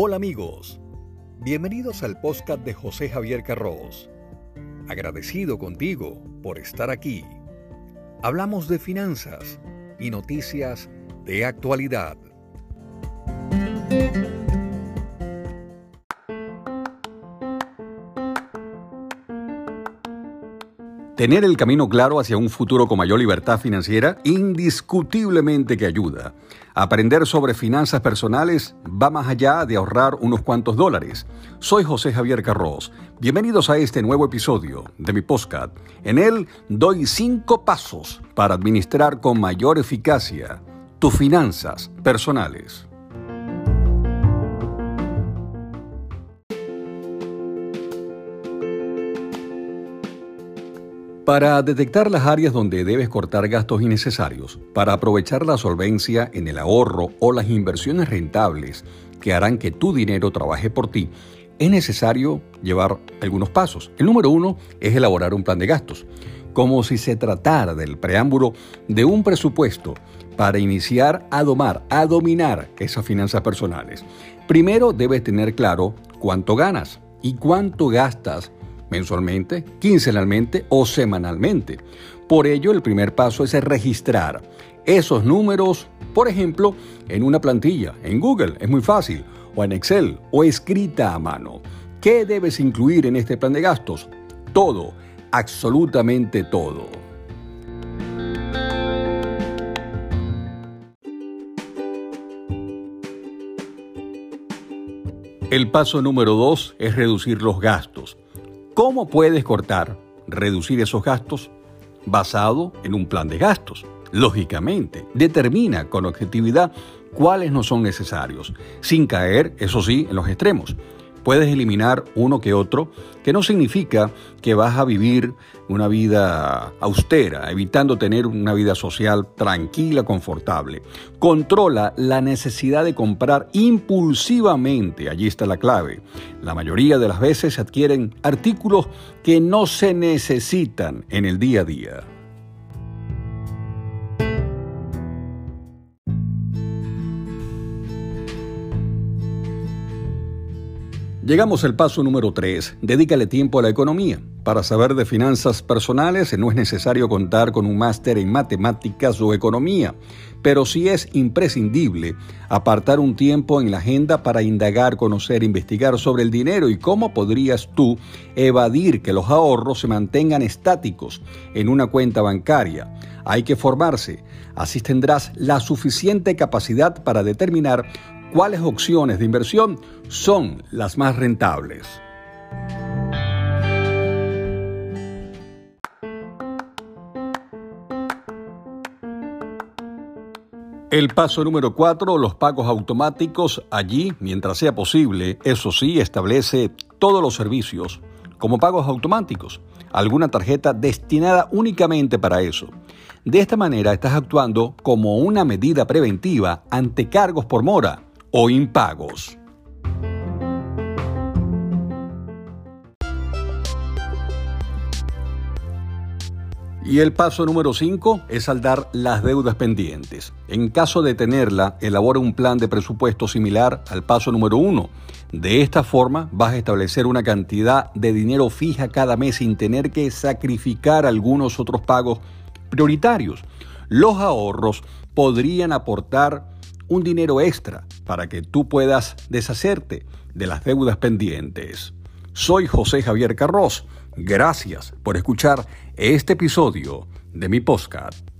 Hola amigos, bienvenidos al podcast de José Javier Carros. Agradecido contigo por estar aquí. Hablamos de finanzas y noticias de actualidad. Tener el camino claro hacia un futuro con mayor libertad financiera indiscutiblemente que ayuda. Aprender sobre finanzas personales va más allá de ahorrar unos cuantos dólares. Soy José Javier Carros. Bienvenidos a este nuevo episodio de mi podcast. En él doy cinco pasos para administrar con mayor eficacia tus finanzas personales. Para detectar las áreas donde debes cortar gastos innecesarios, para aprovechar la solvencia en el ahorro o las inversiones rentables que harán que tu dinero trabaje por ti, es necesario llevar algunos pasos. El número uno es elaborar un plan de gastos, como si se tratara del preámbulo de un presupuesto para iniciar a domar, a dominar esas finanzas personales. Primero debes tener claro cuánto ganas y cuánto gastas mensualmente, quincenalmente o semanalmente. Por ello, el primer paso es registrar esos números, por ejemplo, en una plantilla, en Google, es muy fácil, o en Excel, o escrita a mano. ¿Qué debes incluir en este plan de gastos? Todo, absolutamente todo. El paso número dos es reducir los gastos. ¿Cómo puedes cortar, reducir esos gastos? Basado en un plan de gastos. Lógicamente, determina con objetividad cuáles no son necesarios, sin caer, eso sí, en los extremos puedes eliminar uno que otro, que no significa que vas a vivir una vida austera, evitando tener una vida social tranquila, confortable. Controla la necesidad de comprar impulsivamente, allí está la clave. La mayoría de las veces se adquieren artículos que no se necesitan en el día a día. Llegamos al paso número 3. Dedícale tiempo a la economía. Para saber de finanzas personales no es necesario contar con un máster en matemáticas o economía, pero sí es imprescindible apartar un tiempo en la agenda para indagar, conocer, investigar sobre el dinero y cómo podrías tú evadir que los ahorros se mantengan estáticos en una cuenta bancaria. Hay que formarse, así tendrás la suficiente capacidad para determinar cuáles opciones de inversión son las más rentables. El paso número 4, los pagos automáticos. Allí, mientras sea posible, eso sí, establece todos los servicios como pagos automáticos, alguna tarjeta destinada únicamente para eso. De esta manera estás actuando como una medida preventiva ante cargos por mora o impagos. Y el paso número 5 es saldar las deudas pendientes. En caso de tenerla, elabora un plan de presupuesto similar al paso número 1. De esta forma vas a establecer una cantidad de dinero fija cada mes sin tener que sacrificar algunos otros pagos prioritarios. Los ahorros podrían aportar un dinero extra para que tú puedas deshacerte de las deudas pendientes. Soy José Javier Carros. Gracias por escuchar este episodio de mi podcast.